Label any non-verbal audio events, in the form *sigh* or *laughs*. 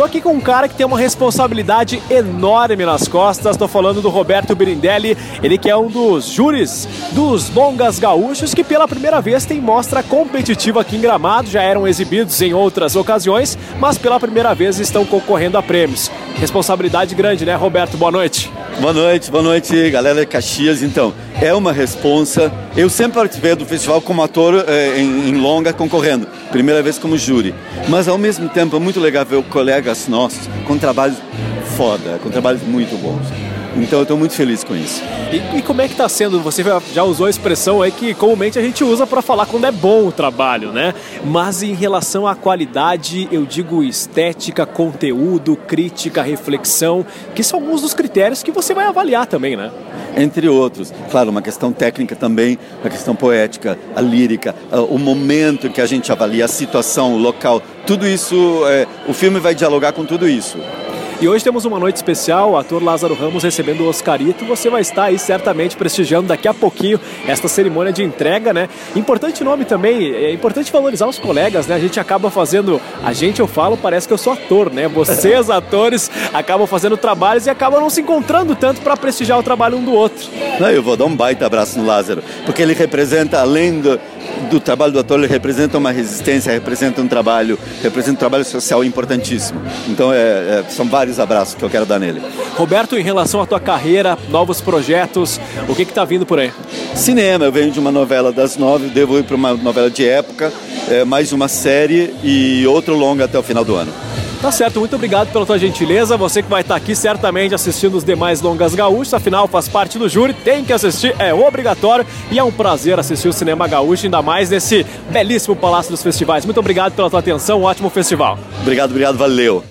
Tô aqui com um cara que tem uma responsabilidade enorme nas costas. Tô falando do Roberto Birindelli, ele que é um dos júris dos Longas Gaúchos, que pela primeira vez tem mostra competitiva aqui em Gramado. Já eram exibidos em outras ocasiões, mas pela primeira vez estão concorrendo a prêmios. Responsabilidade grande, né, Roberto? Boa noite. Boa noite, boa noite, galera de Caxias. Então, é uma responsa. Eu sempre participei do festival como ator eh, em, em, longa concorrendo, primeira vez como júri. Mas ao mesmo tempo é muito legal ver colegas nossos com trabalhos foda, com trabalhos muito bons. Então eu estou muito feliz com isso. E, e como é que está sendo? Você já usou a expressão aí que comumente a gente usa para falar quando é bom o trabalho, né? Mas em relação à qualidade, eu digo estética, conteúdo, crítica, reflexão, que são alguns dos critérios que você vai avaliar também, né? Entre outros. Claro, uma questão técnica também, uma questão poética, a lírica, o momento em que a gente avalia a situação, o local, tudo isso, é, o filme vai dialogar com tudo isso. E hoje temos uma noite especial, o ator Lázaro Ramos recebendo o Oscarito. Você vai estar aí certamente prestigiando daqui a pouquinho esta cerimônia de entrega, né? Importante nome também, é importante valorizar os colegas, né? A gente acaba fazendo, a gente eu falo, parece que eu sou ator, né? Vocês, *laughs* atores, acabam fazendo trabalhos e acabam não se encontrando tanto para prestigiar o trabalho um do outro. Não, eu vou dar um baita abraço no Lázaro, porque ele representa, além do, do trabalho do ator, ele representa uma resistência, representa um trabalho, representa um trabalho social importantíssimo. Então, é, é, são vários abraços que eu quero dar nele. Roberto, em relação à tua carreira, novos projetos, o que está vindo por aí? Cinema, eu venho de uma novela das nove, devo ir para uma novela de época, é, mais uma série e outro longa até o final do ano. Tá certo, muito obrigado pela tua gentileza. Você que vai estar aqui certamente assistindo os demais longas gaúchos, afinal faz parte do júri, tem que assistir, é obrigatório e é um prazer assistir o cinema gaúcho, ainda mais nesse belíssimo Palácio dos Festivais. Muito obrigado pela tua atenção, um ótimo festival. Obrigado, obrigado, valeu.